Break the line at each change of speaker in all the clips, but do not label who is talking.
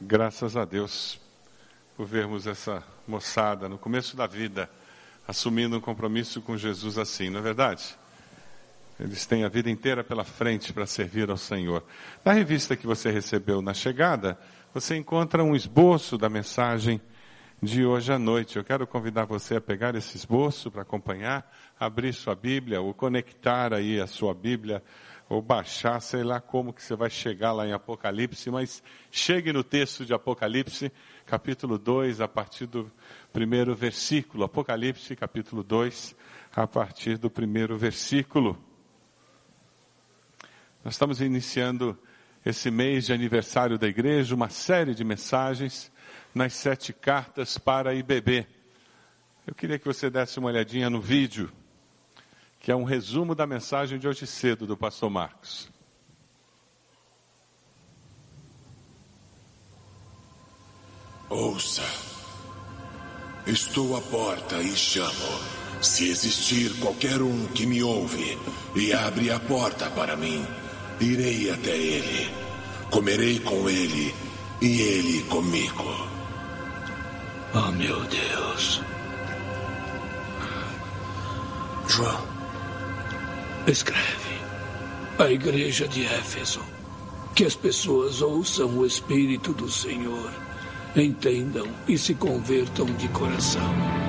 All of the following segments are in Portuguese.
Graças a Deus por vermos essa moçada no começo da vida assumindo um compromisso com Jesus assim, não é verdade? Eles têm a vida inteira pela frente para servir ao Senhor. Na revista que você recebeu na chegada, você encontra um esboço da mensagem de hoje à noite. Eu quero convidar você a pegar esse esboço para acompanhar, abrir sua Bíblia ou conectar aí a sua Bíblia ou baixar, sei lá como que você vai chegar lá em Apocalipse, mas chegue no texto de Apocalipse, capítulo 2, a partir do primeiro versículo. Apocalipse, capítulo 2, a partir do primeiro versículo. Nós estamos iniciando esse mês de aniversário da igreja, uma série de mensagens nas sete cartas para IBB. Eu queria que você desse uma olhadinha no vídeo que é um resumo da mensagem de hoje cedo do pastor Marcos.
Ouça, estou à porta e chamo. Se existir qualquer um que me ouve e abre a porta para mim, irei até ele, comerei com ele e ele comigo.
Oh meu Deus. João, Escreve à igreja de Éfeso que as pessoas ouçam o Espírito do Senhor, entendam e se convertam de coração.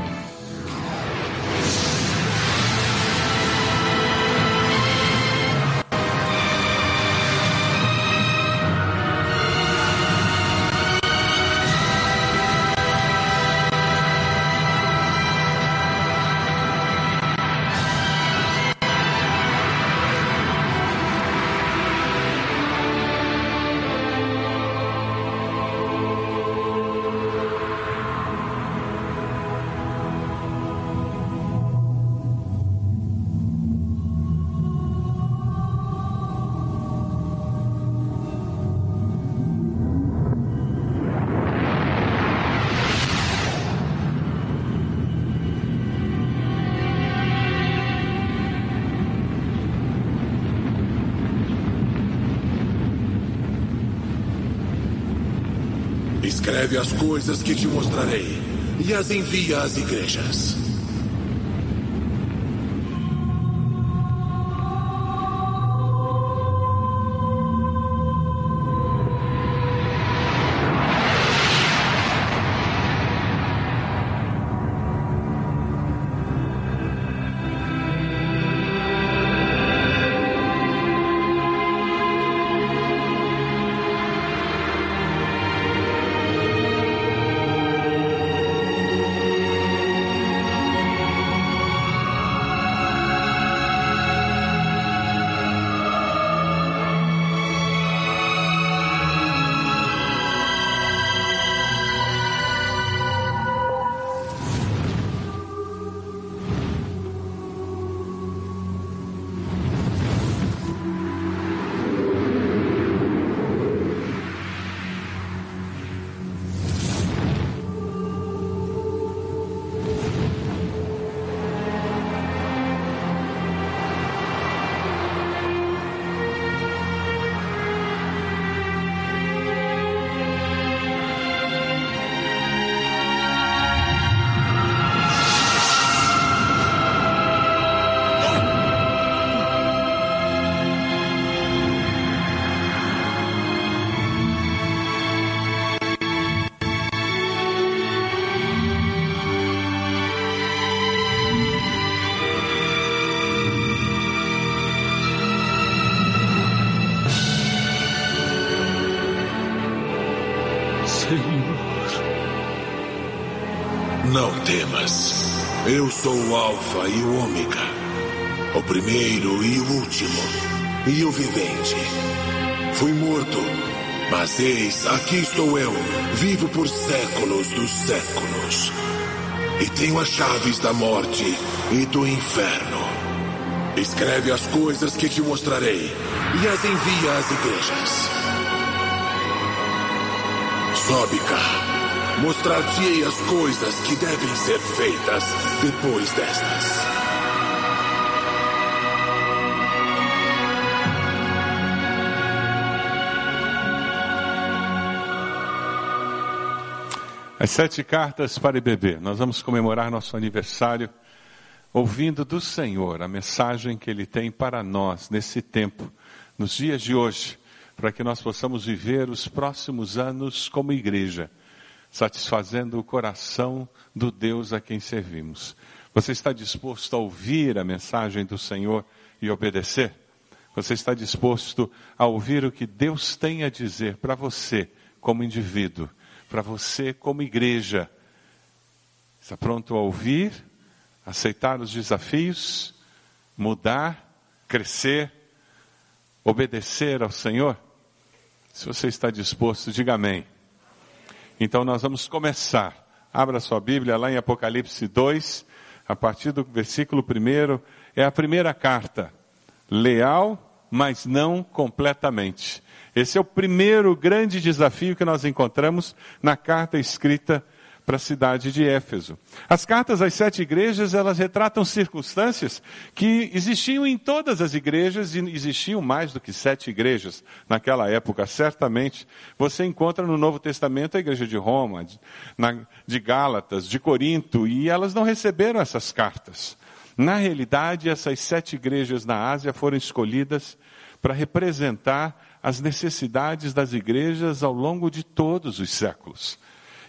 Escreve as coisas que te mostrarei e as envia às igrejas. Eu sou o Alfa e o Ômega, o primeiro e o último, e o vivente. Fui morto, mas eis, aqui estou eu, vivo por séculos dos séculos. E tenho as chaves da morte e do inferno. Escreve as coisas que te mostrarei e as envia às igrejas. Sobe cá. Mostrar-te-ei as coisas que devem ser feitas depois destas.
As sete cartas para IBB. Nós vamos comemorar nosso aniversário ouvindo do Senhor a mensagem que Ele tem para nós nesse tempo, nos dias de hoje, para que nós possamos viver os próximos anos como igreja, satisfazendo o coração do Deus a quem servimos. Você está disposto a ouvir a mensagem do Senhor e obedecer? Você está disposto a ouvir o que Deus tem a dizer para você como indivíduo? para você como igreja. Está pronto a ouvir, aceitar os desafios, mudar, crescer, obedecer ao Senhor? Se você está disposto, diga amém. Então nós vamos começar. Abra sua Bíblia lá em Apocalipse 2, a partir do versículo 1, é a primeira carta. Leal, mas não completamente. Esse é o primeiro grande desafio que nós encontramos na carta escrita para a cidade de Éfeso. As cartas às sete igrejas, elas retratam circunstâncias que existiam em todas as igrejas e existiam mais do que sete igrejas naquela época, certamente. Você encontra no Novo Testamento a igreja de Roma, de, na, de Gálatas, de Corinto, e elas não receberam essas cartas. Na realidade, essas sete igrejas na Ásia foram escolhidas para representar as necessidades das igrejas ao longo de todos os séculos.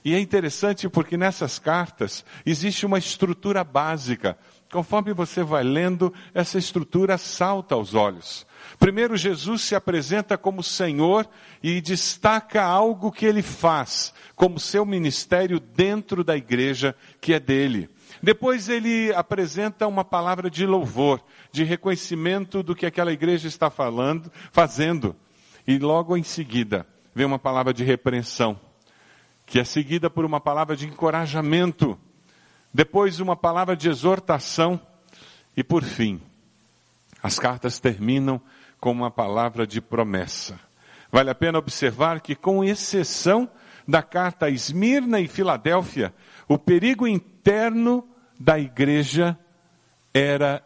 E é interessante porque nessas cartas existe uma estrutura básica. Conforme você vai lendo, essa estrutura salta aos olhos. Primeiro, Jesus se apresenta como Senhor e destaca algo que ele faz, como seu ministério dentro da igreja que é dele. Depois ele apresenta uma palavra de louvor, de reconhecimento do que aquela igreja está falando, fazendo. E logo em seguida vem uma palavra de repreensão, que é seguida por uma palavra de encorajamento, depois uma palavra de exortação e por fim, as cartas terminam com uma palavra de promessa. Vale a pena observar que, com exceção da carta a Esmirna e Filadélfia, o perigo interno da igreja era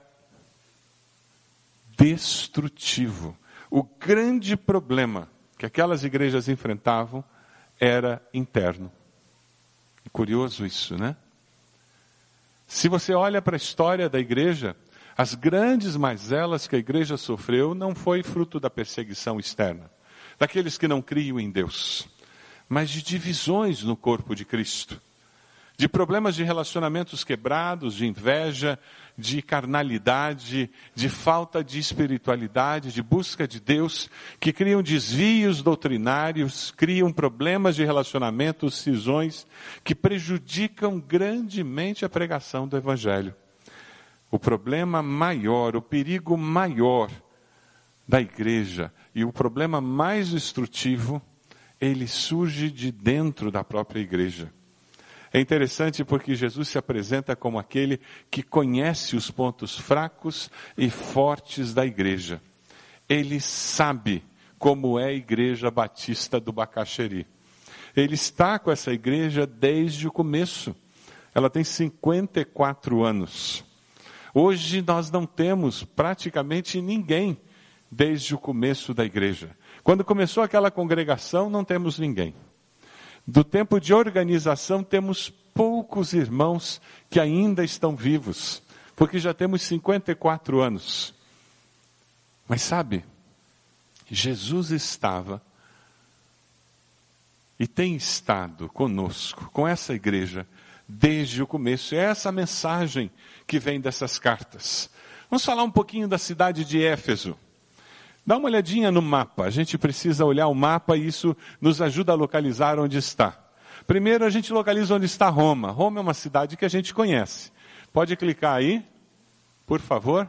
destrutivo. O grande problema que aquelas igrejas enfrentavam era interno. Curioso isso, né? Se você olha para a história da igreja, as grandes mazelas que a igreja sofreu não foi fruto da perseguição externa, daqueles que não criam em Deus, mas de divisões no corpo de Cristo de problemas de relacionamentos quebrados, de inveja, de carnalidade, de falta de espiritualidade, de busca de Deus, que criam desvios doutrinários, criam problemas de relacionamentos, cisões, que prejudicam grandemente a pregação do Evangelho. O problema maior, o perigo maior da igreja e o problema mais destrutivo, ele surge de dentro da própria igreja. É interessante porque Jesus se apresenta como aquele que conhece os pontos fracos e fortes da igreja. Ele sabe como é a igreja batista do Bacaxeri. Ele está com essa igreja desde o começo. Ela tem 54 anos. Hoje nós não temos praticamente ninguém desde o começo da igreja. Quando começou aquela congregação, não temos ninguém. Do tempo de organização, temos poucos irmãos que ainda estão vivos, porque já temos 54 anos. Mas sabe, Jesus estava e tem estado conosco, com essa igreja, desde o começo. É essa mensagem que vem dessas cartas. Vamos falar um pouquinho da cidade de Éfeso. Dá uma olhadinha no mapa. A gente precisa olhar o mapa e isso nos ajuda a localizar onde está. Primeiro a gente localiza onde está Roma. Roma é uma cidade que a gente conhece. Pode clicar aí, por favor.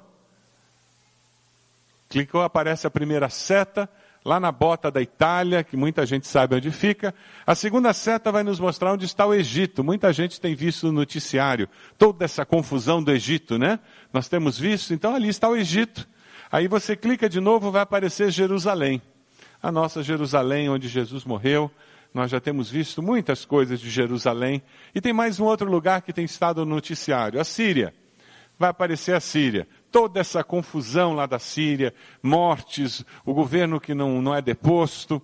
Clicou, aparece a primeira seta, lá na bota da Itália, que muita gente sabe onde fica. A segunda seta vai nos mostrar onde está o Egito. Muita gente tem visto no noticiário toda essa confusão do Egito, né? Nós temos visto, então ali está o Egito. Aí você clica de novo, vai aparecer Jerusalém. A nossa Jerusalém, onde Jesus morreu. Nós já temos visto muitas coisas de Jerusalém. E tem mais um outro lugar que tem estado no noticiário: a Síria. Vai aparecer a Síria. Toda essa confusão lá da Síria, mortes, o governo que não, não é deposto.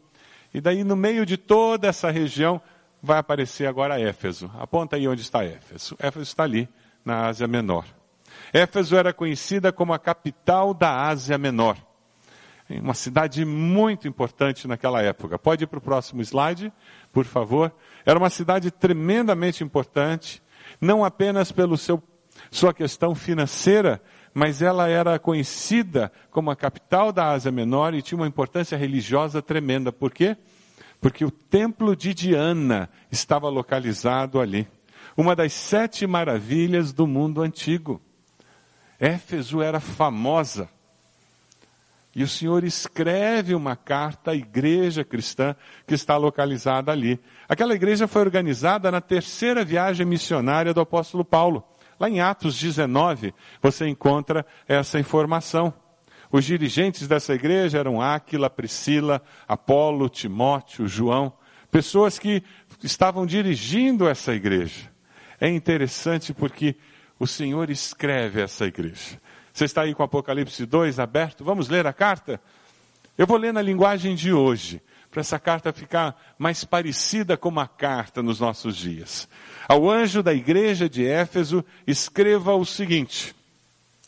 E daí, no meio de toda essa região, vai aparecer agora Éfeso. Aponta aí onde está Éfeso. Éfeso está ali, na Ásia Menor. Éfeso era conhecida como a capital da Ásia Menor. Uma cidade muito importante naquela época. Pode ir para o próximo slide, por favor. Era uma cidade tremendamente importante, não apenas seu, sua questão financeira, mas ela era conhecida como a capital da Ásia Menor e tinha uma importância religiosa tremenda. Por quê? Porque o templo de Diana estava localizado ali. Uma das sete maravilhas do mundo antigo. Éfeso era famosa. E o Senhor escreve uma carta à igreja cristã que está localizada ali. Aquela igreja foi organizada na terceira viagem missionária do apóstolo Paulo. Lá em Atos 19, você encontra essa informação. Os dirigentes dessa igreja eram Áquila, Priscila, Apolo, Timóteo, João, pessoas que estavam dirigindo essa igreja. É interessante porque o Senhor escreve essa igreja. Você está aí com Apocalipse 2 aberto? Vamos ler a carta? Eu vou ler na linguagem de hoje, para essa carta ficar mais parecida com uma carta nos nossos dias. Ao anjo da igreja de Éfeso, escreva o seguinte: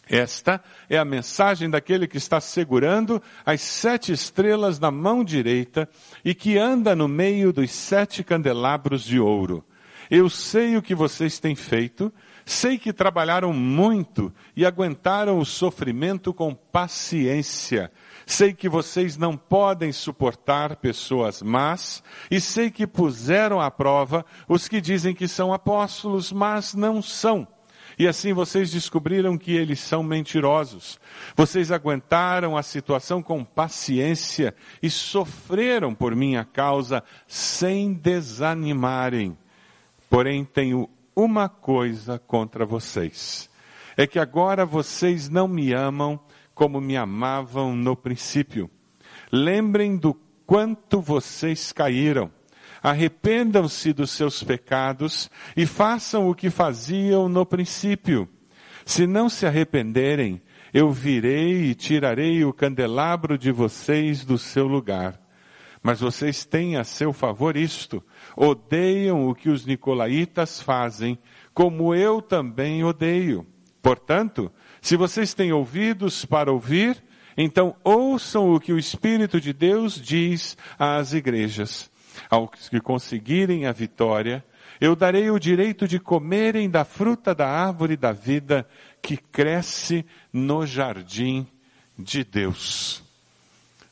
Esta é a mensagem daquele que está segurando as sete estrelas na mão direita e que anda no meio dos sete candelabros de ouro. Eu sei o que vocês têm feito, sei que trabalharam muito e aguentaram o sofrimento com paciência. Sei que vocês não podem suportar pessoas más, e sei que puseram à prova os que dizem que são apóstolos, mas não são. E assim vocês descobriram que eles são mentirosos. Vocês aguentaram a situação com paciência e sofreram por minha causa sem desanimarem. Porém, tenho uma coisa contra vocês: é que agora vocês não me amam como me amavam no princípio. Lembrem do quanto vocês caíram. Arrependam-se dos seus pecados e façam o que faziam no princípio. Se não se arrependerem, eu virei e tirarei o candelabro de vocês do seu lugar. Mas vocês têm a seu favor isto: odeiam o que os nicolaítas fazem, como eu também odeio. Portanto, se vocês têm ouvidos para ouvir, então ouçam o que o Espírito de Deus diz às igrejas. Aos que conseguirem a vitória, eu darei o direito de comerem da fruta da árvore da vida que cresce no jardim de Deus.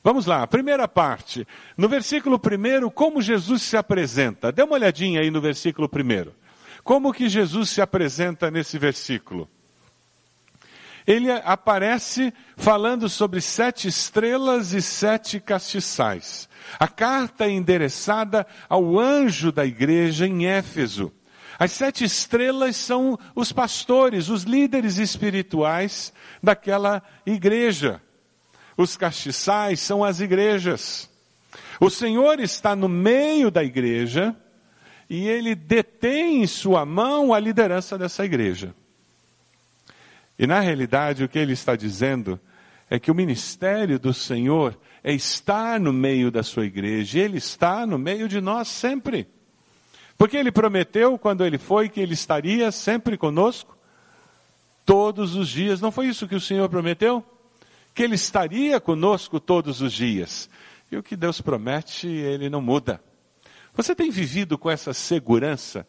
Vamos lá, primeira parte. No versículo primeiro, como Jesus se apresenta? Dê uma olhadinha aí no versículo primeiro. Como que Jesus se apresenta nesse versículo? ele aparece falando sobre sete estrelas e sete castiçais. A carta é endereçada ao anjo da igreja em Éfeso. As sete estrelas são os pastores, os líderes espirituais daquela igreja. Os castiçais são as igrejas. O Senhor está no meio da igreja e ele detém em sua mão a liderança dessa igreja. E na realidade, o que ele está dizendo é que o ministério do Senhor é estar no meio da sua igreja, e ele está no meio de nós sempre. Porque ele prometeu quando ele foi que ele estaria sempre conosco, todos os dias. Não foi isso que o Senhor prometeu? Que ele estaria conosco todos os dias. E o que Deus promete, ele não muda. Você tem vivido com essa segurança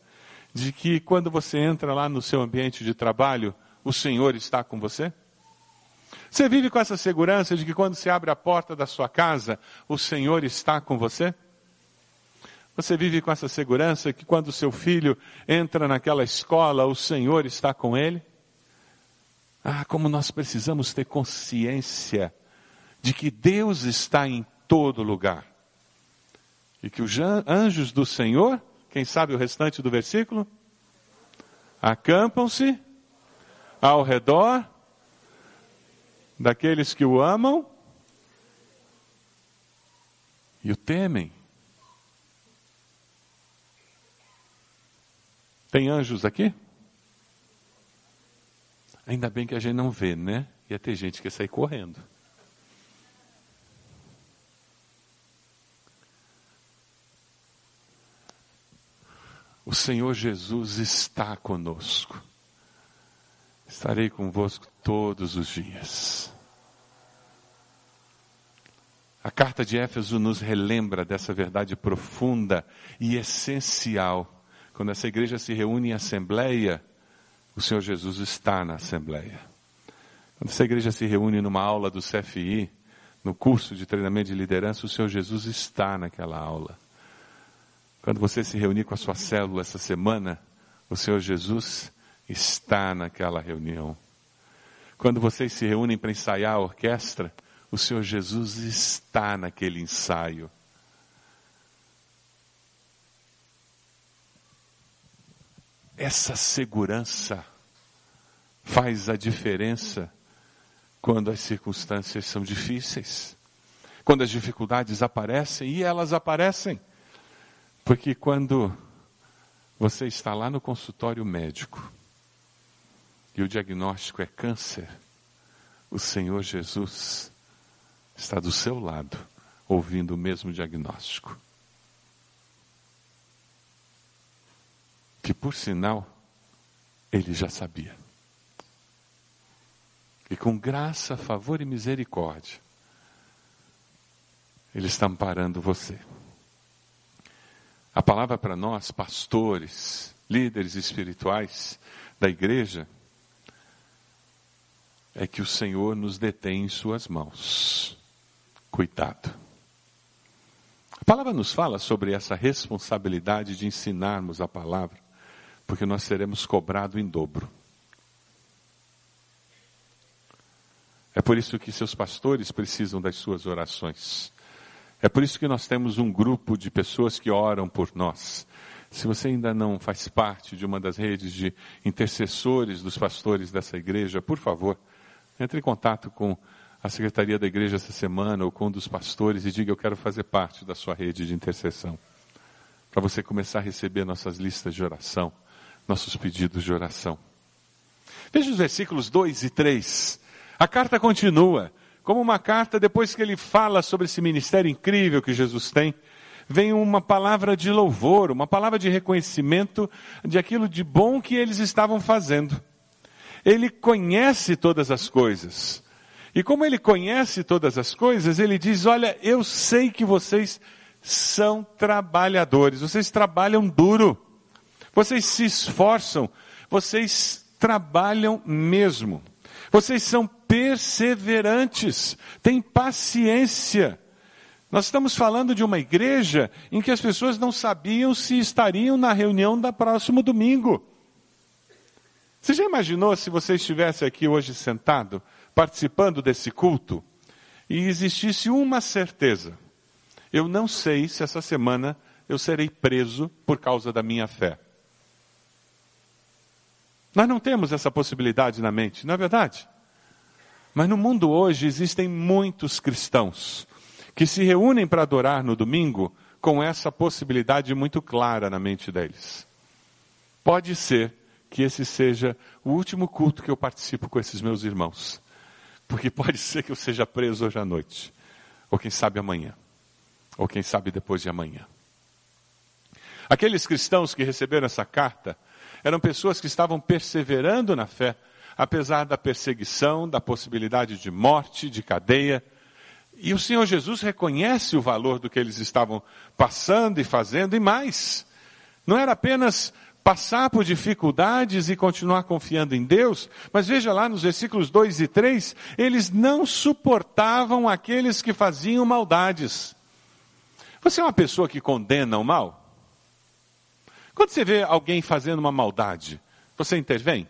de que quando você entra lá no seu ambiente de trabalho, o Senhor está com você? Você vive com essa segurança de que quando se abre a porta da sua casa, o Senhor está com você? Você vive com essa segurança que quando seu filho entra naquela escola, o Senhor está com ele? Ah, como nós precisamos ter consciência de que Deus está em todo lugar. E que os anjos do Senhor, quem sabe o restante do versículo? Acampam-se ao redor daqueles que o amam e o temem. Tem anjos aqui? Ainda bem que a gente não vê, né? Ia ter gente que ia sair correndo. O Senhor Jesus está conosco. Estarei convosco todos os dias. A carta de Éfeso nos relembra dessa verdade profunda e essencial. Quando essa igreja se reúne em assembleia, o Senhor Jesus está na assembleia. Quando essa igreja se reúne numa aula do CFI, no curso de treinamento de liderança, o Senhor Jesus está naquela aula. Quando você se reunir com a sua célula essa semana, o Senhor Jesus está naquela reunião. Quando vocês se reúnem para ensaiar a orquestra, o Senhor Jesus está naquele ensaio. Essa segurança faz a diferença quando as circunstâncias são difíceis, quando as dificuldades aparecem e elas aparecem. Porque quando você está lá no consultório médico e o diagnóstico é câncer, o Senhor Jesus está do seu lado, ouvindo o mesmo diagnóstico. Que por sinal, ele já sabia. E com graça, favor e misericórdia, ele está amparando você. A palavra para nós, pastores, líderes espirituais da igreja, é que o Senhor nos detém em Suas mãos. Cuidado. A palavra nos fala sobre essa responsabilidade de ensinarmos a palavra, porque nós seremos cobrados em dobro. É por isso que seus pastores precisam das suas orações. É por isso que nós temos um grupo de pessoas que oram por nós. Se você ainda não faz parte de uma das redes de intercessores dos pastores dessa igreja, por favor, entre em contato com a secretaria da igreja essa semana ou com um dos pastores e diga: Eu quero fazer parte da sua rede de intercessão. Para você começar a receber nossas listas de oração, nossos pedidos de oração. Veja os versículos 2 e 3. A carta continua, como uma carta, depois que ele fala sobre esse ministério incrível que Jesus tem, vem uma palavra de louvor, uma palavra de reconhecimento de aquilo de bom que eles estavam fazendo. Ele conhece todas as coisas. E como ele conhece todas as coisas, ele diz: Olha, eu sei que vocês são trabalhadores, vocês trabalham duro, vocês se esforçam, vocês trabalham mesmo, vocês são perseverantes, têm paciência. Nós estamos falando de uma igreja em que as pessoas não sabiam se estariam na reunião da próximo domingo. Você já imaginou se você estivesse aqui hoje sentado, participando desse culto, e existisse uma certeza? Eu não sei se essa semana eu serei preso por causa da minha fé. Nós não temos essa possibilidade na mente, não é verdade? Mas no mundo hoje existem muitos cristãos que se reúnem para adorar no domingo com essa possibilidade muito clara na mente deles. Pode ser que esse seja o último culto que eu participo com esses meus irmãos. Porque pode ser que eu seja preso hoje à noite, ou quem sabe amanhã, ou quem sabe depois de amanhã. Aqueles cristãos que receberam essa carta eram pessoas que estavam perseverando na fé, apesar da perseguição, da possibilidade de morte, de cadeia. E o Senhor Jesus reconhece o valor do que eles estavam passando e fazendo, e mais. Não era apenas passar por dificuldades e continuar confiando em Deus, mas veja lá nos versículos 2 e 3, eles não suportavam aqueles que faziam maldades. Você é uma pessoa que condena o mal? Quando você vê alguém fazendo uma maldade, você intervém?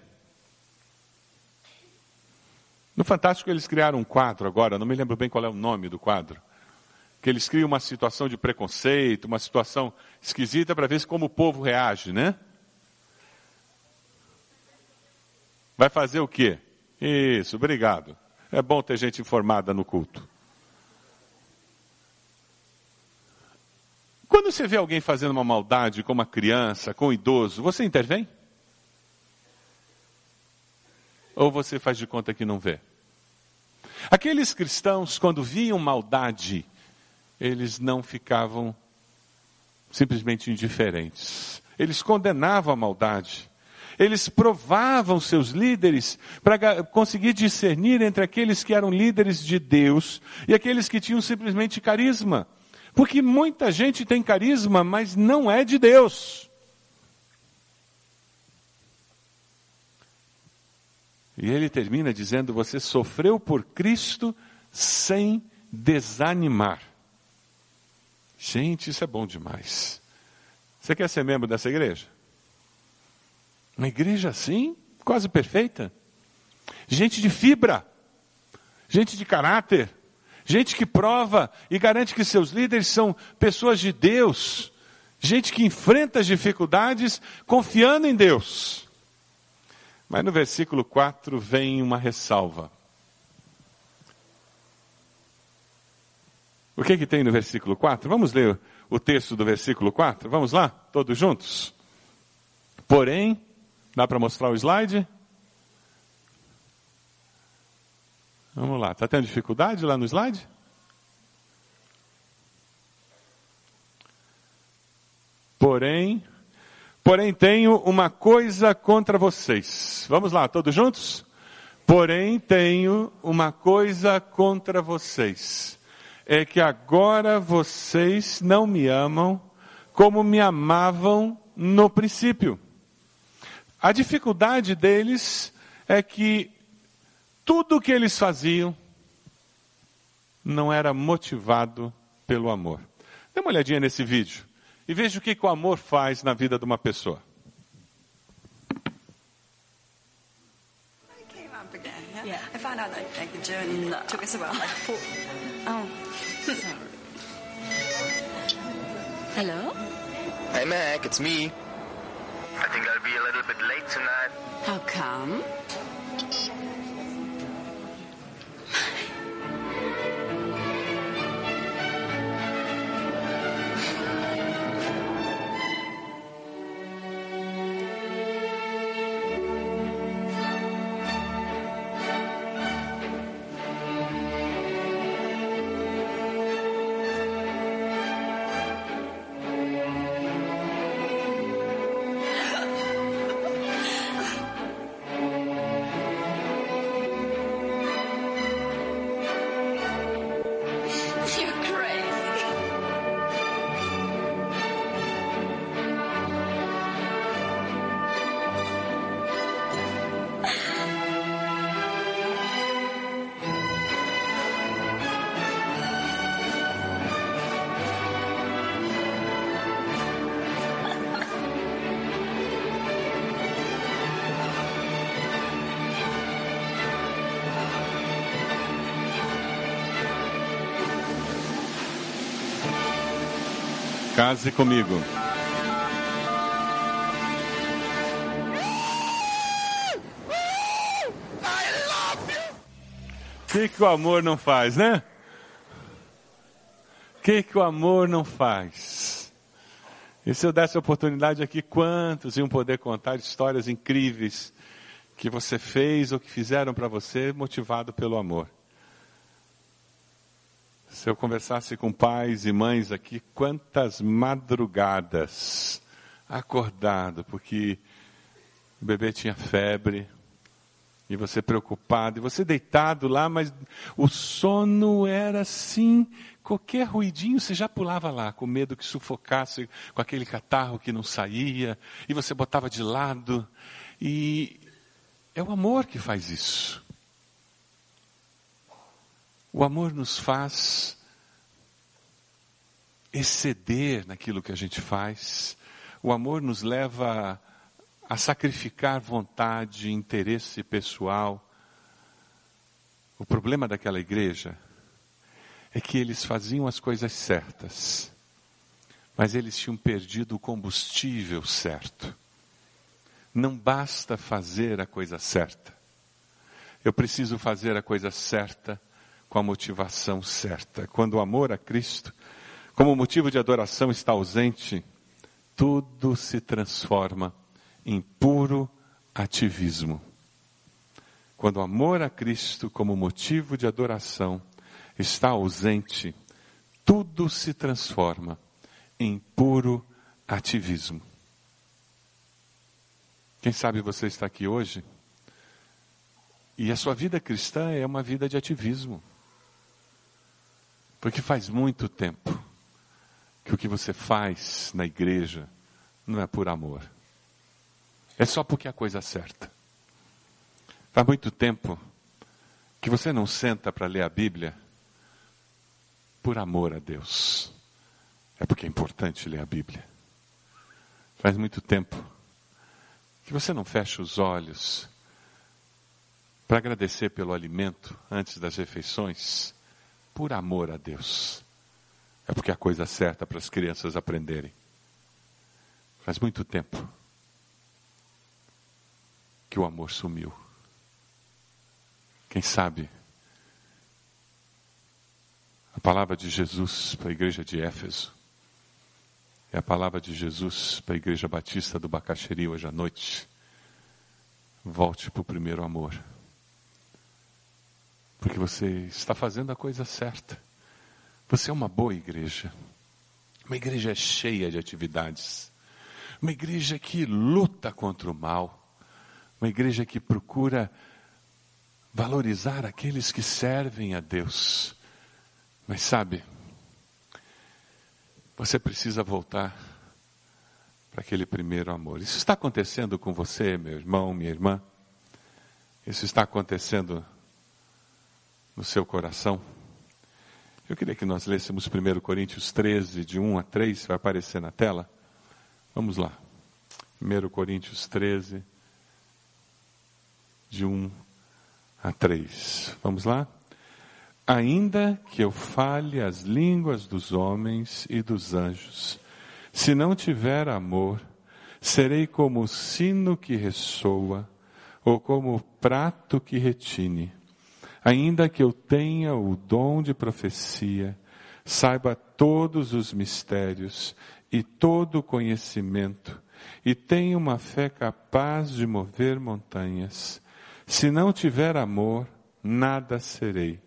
No Fantástico eles criaram um quadro agora, não me lembro bem qual é o nome do quadro, que eles criam uma situação de preconceito, uma situação esquisita para ver como o povo reage, né? Vai fazer o quê? Isso, obrigado. É bom ter gente informada no culto. Quando você vê alguém fazendo uma maldade com uma criança, com um idoso, você intervém? Ou você faz de conta que não vê? Aqueles cristãos, quando viam maldade, eles não ficavam simplesmente indiferentes. Eles condenavam a maldade. Eles provavam seus líderes para conseguir discernir entre aqueles que eram líderes de Deus e aqueles que tinham simplesmente carisma. Porque muita gente tem carisma, mas não é de Deus. E ele termina dizendo: Você sofreu por Cristo sem desanimar. Gente, isso é bom demais. Você quer ser membro dessa igreja? Uma igreja assim, quase perfeita. Gente de fibra, gente de caráter, gente que prova e garante que seus líderes são pessoas de Deus, gente que enfrenta as dificuldades confiando em Deus. Mas no versículo 4 vem uma ressalva. O que, que tem no versículo 4? Vamos ler o texto do versículo 4? Vamos lá? Todos juntos? Porém, dá para mostrar o slide? Vamos lá. Está tendo dificuldade lá no slide? Porém, porém tenho uma coisa contra vocês. Vamos lá, todos juntos? Porém tenho uma coisa contra vocês é que agora vocês não me amam como me amavam no princípio. A dificuldade deles é que tudo o que eles faziam não era motivado pelo amor. Dê uma olhadinha nesse vídeo e veja o que, que o amor faz na vida de uma pessoa. Yeah. I found out that like, the journey took us about like four. Oh.
Hello?
Hey, Mac, it's me. I think I'll be a little bit late tonight.
How come?
Case comigo. O que, que o amor não faz, né? O que, que o amor não faz? E se eu desse a oportunidade aqui, quantos iam poder contar histórias incríveis que você fez ou que fizeram para você motivado pelo amor? Se eu conversasse com pais e mães aqui, quantas madrugadas acordado, porque o bebê tinha febre, e você preocupado, e você deitado lá, mas o sono era assim, qualquer ruidinho você já pulava lá, com medo que sufocasse com aquele catarro que não saía, e você botava de lado, e é o amor que faz isso. O amor nos faz exceder naquilo que a gente faz. O amor nos leva a sacrificar vontade, interesse pessoal. O problema daquela igreja é que eles faziam as coisas certas, mas eles tinham perdido o combustível certo. Não basta fazer a coisa certa. Eu preciso fazer a coisa certa com a motivação certa. Quando o amor a Cristo, como motivo de adoração, está ausente, tudo se transforma em puro ativismo. Quando o amor a Cristo, como motivo de adoração, está ausente, tudo se transforma em puro ativismo. Quem sabe você está aqui hoje e a sua vida cristã é uma vida de ativismo. Porque faz muito tempo que o que você faz na igreja não é por amor. É só porque é a coisa certa. Faz muito tempo que você não senta para ler a Bíblia por amor a Deus. É porque é importante ler a Bíblia. Faz muito tempo que você não fecha os olhos para agradecer pelo alimento antes das refeições, por amor a Deus. É porque é a coisa certa para as crianças aprenderem. Faz muito tempo que o amor sumiu. Quem sabe a palavra de Jesus para a igreja de Éfeso é a palavra de Jesus para a igreja batista do Bacaxeri hoje à noite. Volte para o primeiro amor. Porque você está fazendo a coisa certa. Você é uma boa igreja. Uma igreja cheia de atividades. Uma igreja que luta contra o mal. Uma igreja que procura valorizar aqueles que servem a Deus. Mas sabe, você precisa voltar para aquele primeiro amor. Isso está acontecendo com você, meu irmão, minha irmã? Isso está acontecendo no seu coração? Eu queria que nós lêssemos 1 Coríntios 13, de 1 a 3, vai aparecer na tela. Vamos lá. 1 Coríntios 13, de 1 a 3. Vamos lá? Ainda que eu fale as línguas dos homens e dos anjos, se não tiver amor, serei como o sino que ressoa, ou como o prato que retine. Ainda que eu tenha o dom de profecia, saiba todos os mistérios e todo o conhecimento, e tenha uma fé capaz de mover montanhas, se não tiver amor, nada serei.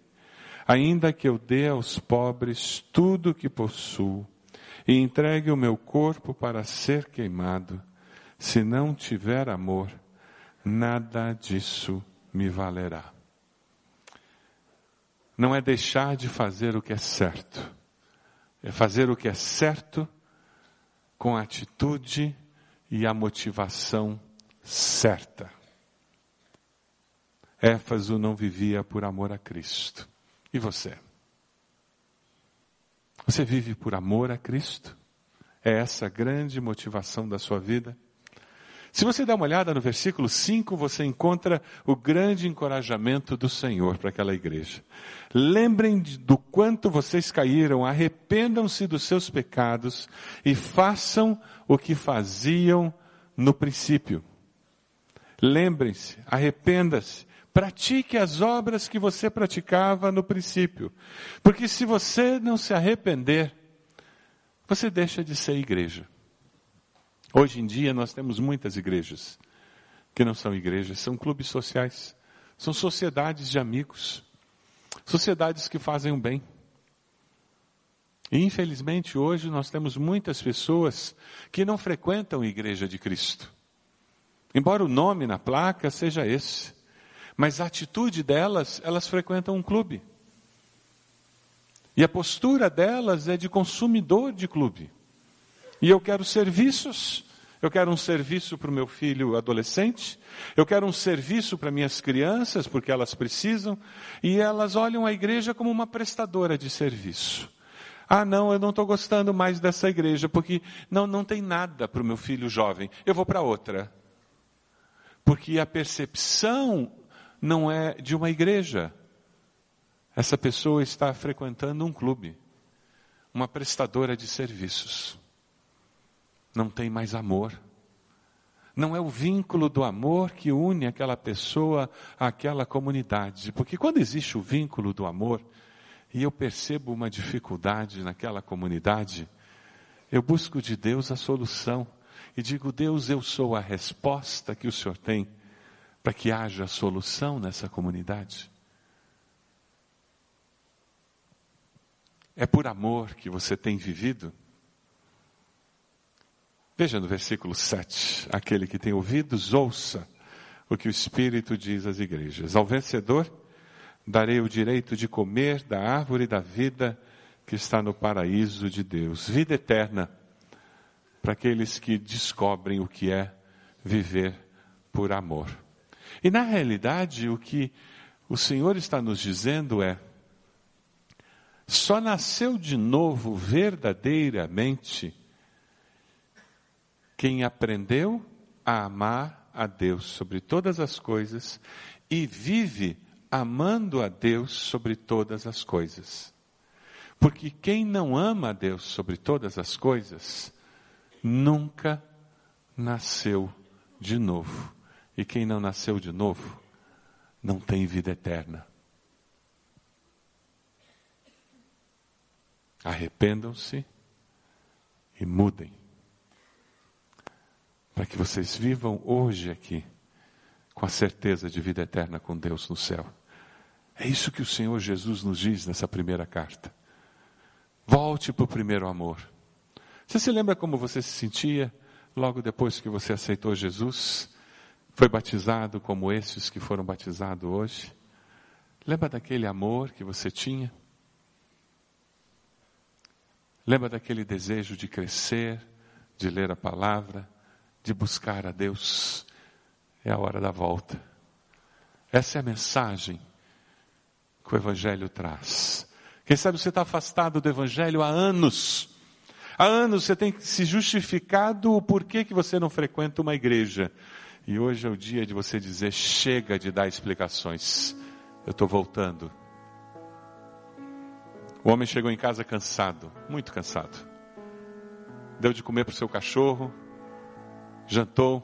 Ainda que eu dê aos pobres tudo o que possuo e entregue o meu corpo para ser queimado, se não tiver amor, nada disso me valerá. Não é deixar de fazer o que é certo, é fazer o que é certo com a atitude e a motivação certa. Éfaso não vivia por amor a Cristo. E você? Você vive por amor a Cristo? É essa a grande motivação da sua vida? Se você der uma olhada no versículo 5, você encontra o grande encorajamento do Senhor para aquela igreja. Lembrem do quanto vocês caíram, arrependam-se dos seus pecados e façam o que faziam no princípio. Lembrem-se, arrependa-se, Pratique as obras que você praticava no princípio. Porque se você não se arrepender, você deixa de ser igreja. Hoje em dia nós temos muitas igrejas que não são igrejas, são clubes sociais, são sociedades de amigos, sociedades que fazem o bem. E infelizmente hoje nós temos muitas pessoas que não frequentam a igreja de Cristo. Embora o nome na placa seja esse. Mas a atitude delas, elas frequentam um clube. E a postura delas é de consumidor de clube. E eu quero serviços. Eu quero um serviço para o meu filho adolescente. Eu quero um serviço para minhas crianças, porque elas precisam. E elas olham a igreja como uma prestadora de serviço. Ah, não, eu não estou gostando mais dessa igreja, porque não, não tem nada para o meu filho jovem. Eu vou para outra. Porque a percepção não é de uma igreja. Essa pessoa está frequentando um clube, uma prestadora de serviços. Não tem mais amor. Não é o vínculo do amor que une aquela pessoa àquela comunidade. Porque quando existe o vínculo do amor, e eu percebo uma dificuldade naquela comunidade, eu busco de Deus a solução. E digo, Deus, eu sou a resposta que o Senhor tem para que haja solução nessa comunidade. É por amor que você tem vivido? Veja no versículo 7: aquele que tem ouvidos, ouça o que o Espírito diz às igrejas. Ao vencedor, darei o direito de comer da árvore da vida que está no paraíso de Deus vida eterna para aqueles que descobrem o que é viver por amor. E na realidade, o que o Senhor está nos dizendo é: só nasceu de novo verdadeiramente quem aprendeu a amar a Deus sobre todas as coisas e vive amando a Deus sobre todas as coisas. Porque quem não ama a Deus sobre todas as coisas, nunca nasceu de novo. E quem não nasceu de novo, não tem vida eterna. Arrependam-se e mudem para que vocês vivam hoje aqui com a certeza de vida eterna com Deus no céu. É isso que o Senhor Jesus nos diz nessa primeira carta. Volte para o primeiro amor. Você se lembra como você se sentia logo depois que você aceitou Jesus? Foi batizado como esses que foram batizados hoje? Lembra daquele amor que você tinha? Lembra daquele desejo de crescer, de ler a palavra, de buscar a Deus. É a hora da volta. Essa é a mensagem que o Evangelho traz. Quem sabe você está afastado do Evangelho há anos. Há anos você tem se justificado o porquê que você não frequenta uma igreja. E hoje é o dia de você dizer: chega de dar explicações. Eu estou voltando. O homem chegou em casa cansado, muito cansado. Deu de comer para o seu cachorro, jantou,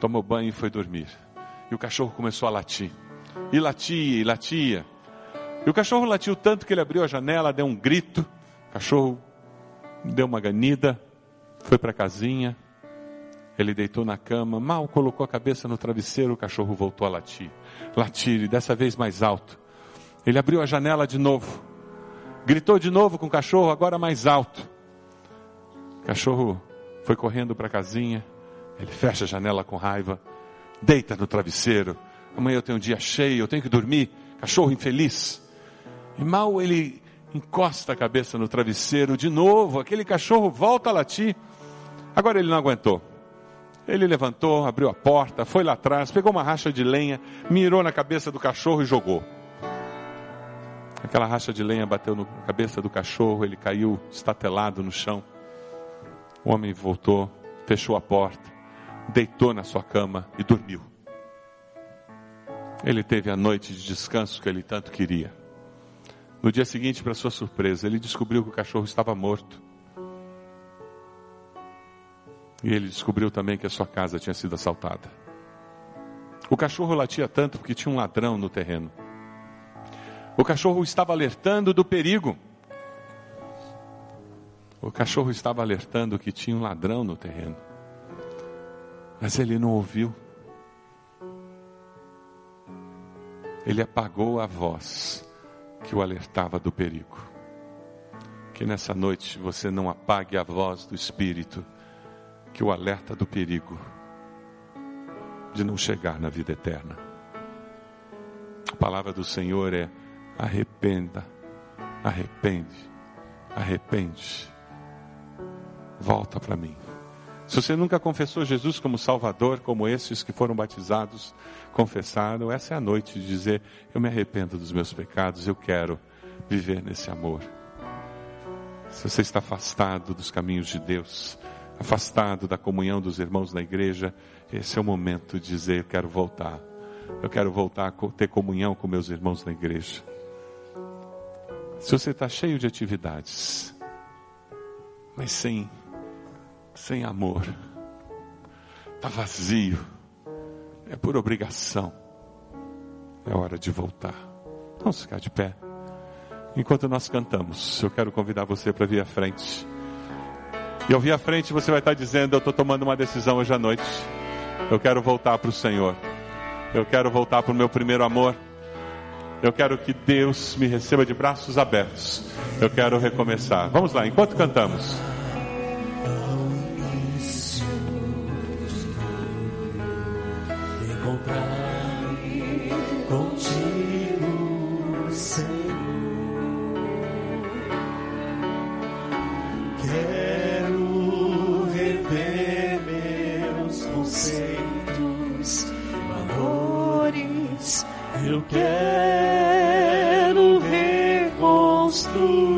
tomou banho e foi dormir. E o cachorro começou a latir. E latia, e latia. E o cachorro latiu tanto que ele abriu a janela, deu um grito. O cachorro deu uma ganida, foi para a casinha. Ele deitou na cama, mal colocou a cabeça no travesseiro, o cachorro voltou a latir. Latir, e dessa vez mais alto. Ele abriu a janela de novo. Gritou de novo com o cachorro, agora mais alto. O cachorro foi correndo para a casinha. Ele fecha a janela com raiva, deita no travesseiro. Amanhã eu tenho um dia cheio, eu tenho que dormir. Cachorro infeliz. E mal ele encosta a cabeça no travesseiro, de novo, aquele cachorro volta a latir. Agora ele não aguentou. Ele levantou, abriu a porta, foi lá atrás, pegou uma racha de lenha, mirou na cabeça do cachorro e jogou. Aquela racha de lenha bateu na cabeça do cachorro, ele caiu estatelado no chão. O homem voltou, fechou a porta deitou na sua cama e dormiu. Ele teve a noite de descanso que ele tanto queria. No dia seguinte, para sua surpresa, ele descobriu que o cachorro estava morto. E ele descobriu também que a sua casa tinha sido assaltada. O cachorro latia tanto porque tinha um ladrão no terreno. O cachorro estava alertando do perigo. O cachorro estava alertando que tinha um ladrão no terreno. Mas ele não ouviu. Ele apagou a voz que o alertava do perigo. Que nessa noite você não apague a voz do Espírito que o alerta do perigo de não chegar na vida eterna. A palavra do Senhor é: arrependa, arrepende, arrepende, volta para mim. Se você nunca confessou Jesus como Salvador, como esses que foram batizados confessaram, essa é a noite de dizer: Eu me arrependo dos meus pecados, eu quero viver nesse amor. Se você está afastado dos caminhos de Deus, afastado da comunhão dos irmãos na igreja, esse é o momento de dizer: Eu quero voltar. Eu quero voltar a ter comunhão com meus irmãos na igreja. Se você está cheio de atividades, mas sem sem amor. Está vazio. É por obrigação. É hora de voltar. Vamos ficar de pé. Enquanto nós cantamos, eu quero convidar você para vir à frente. E ao vir à frente, você vai estar dizendo: Eu estou tomando uma decisão hoje à noite. Eu quero voltar para o Senhor. Eu quero voltar para o meu primeiro amor. Eu quero que Deus me receba de braços abertos. Eu quero recomeçar. Vamos lá, enquanto cantamos.
Encontrar-me contigo, Senhor. Quero rever meus conceitos, valores. Eu quero reconstruir.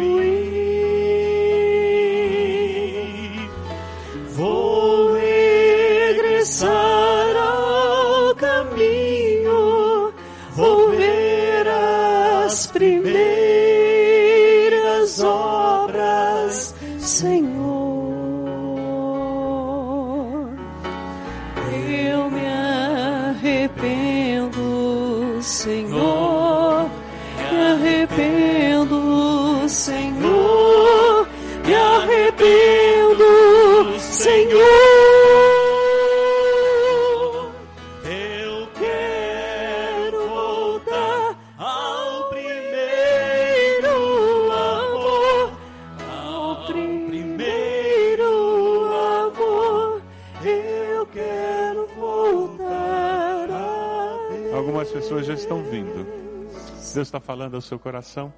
Deus
está falando ao seu coração.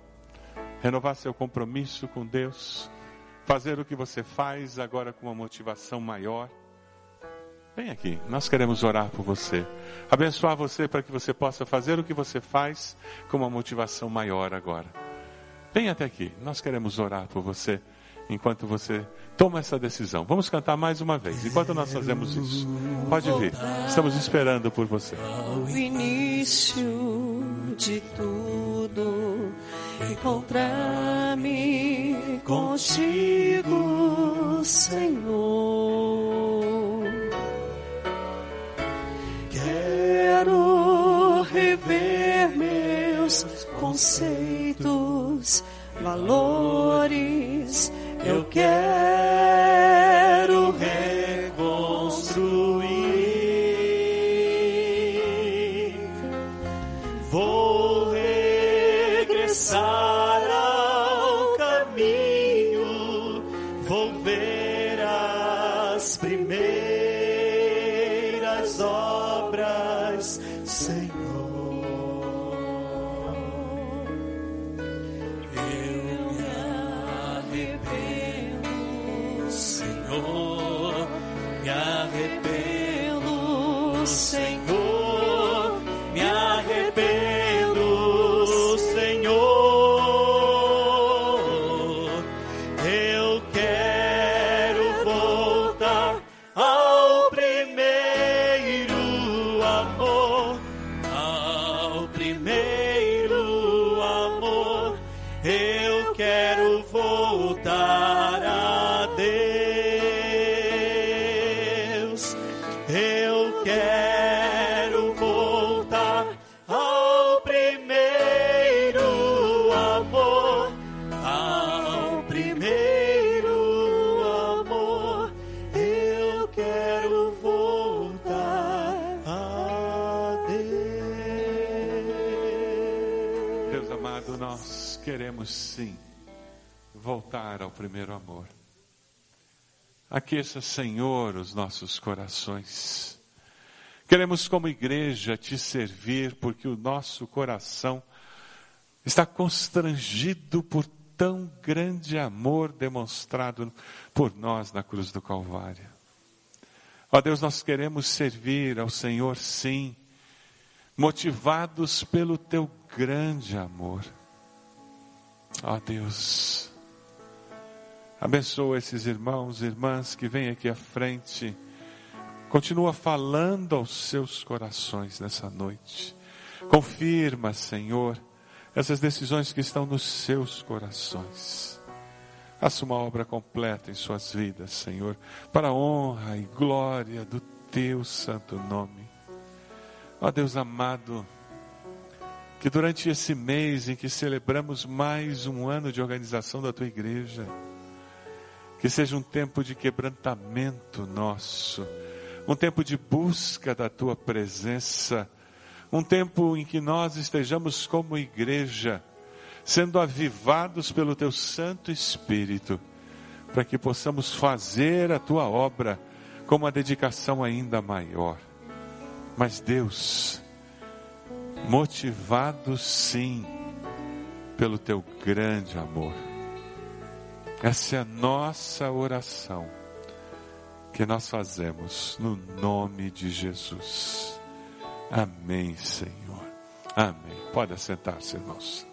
Renovar seu compromisso com Deus. Fazer o que você faz agora com uma motivação maior. Vem aqui, nós queremos orar por você. Abençoar você para que você possa fazer o que você faz com uma motivação maior agora. Vem até aqui, nós queremos orar por você enquanto você toma essa decisão. Vamos cantar mais uma vez, enquanto nós fazemos isso. Pode vir, estamos esperando por você.
ao início de tudo, encontrar-me contigo, Senhor. Quero rever meus conceitos, valores. Eu quero
Aqueça, Senhor, os nossos corações. Queremos, como igreja, te servir, porque o nosso coração está constrangido por tão grande amor demonstrado por nós na cruz do Calvário. Ó Deus, nós queremos servir ao Senhor, sim, motivados pelo teu grande amor. Ó Deus, abençoa esses irmãos e irmãs que vêm aqui à frente. Continua falando aos seus corações nessa noite. Confirma, Senhor, essas decisões que estão nos seus corações. Faça uma obra completa em suas vidas, Senhor, para a honra e glória do teu santo nome. Ó Deus amado, que durante esse mês em que celebramos mais um ano de organização da tua igreja, que seja um tempo de quebrantamento nosso, um tempo de busca da tua presença, um tempo em que nós estejamos como igreja, sendo avivados pelo teu Santo Espírito, para que possamos fazer a tua obra com uma dedicação ainda maior. Mas Deus, motivado sim pelo teu grande amor, essa é a nossa oração que nós fazemos no nome de Jesus. Amém, Senhor. Amém. Pode assentar-se, irmãos.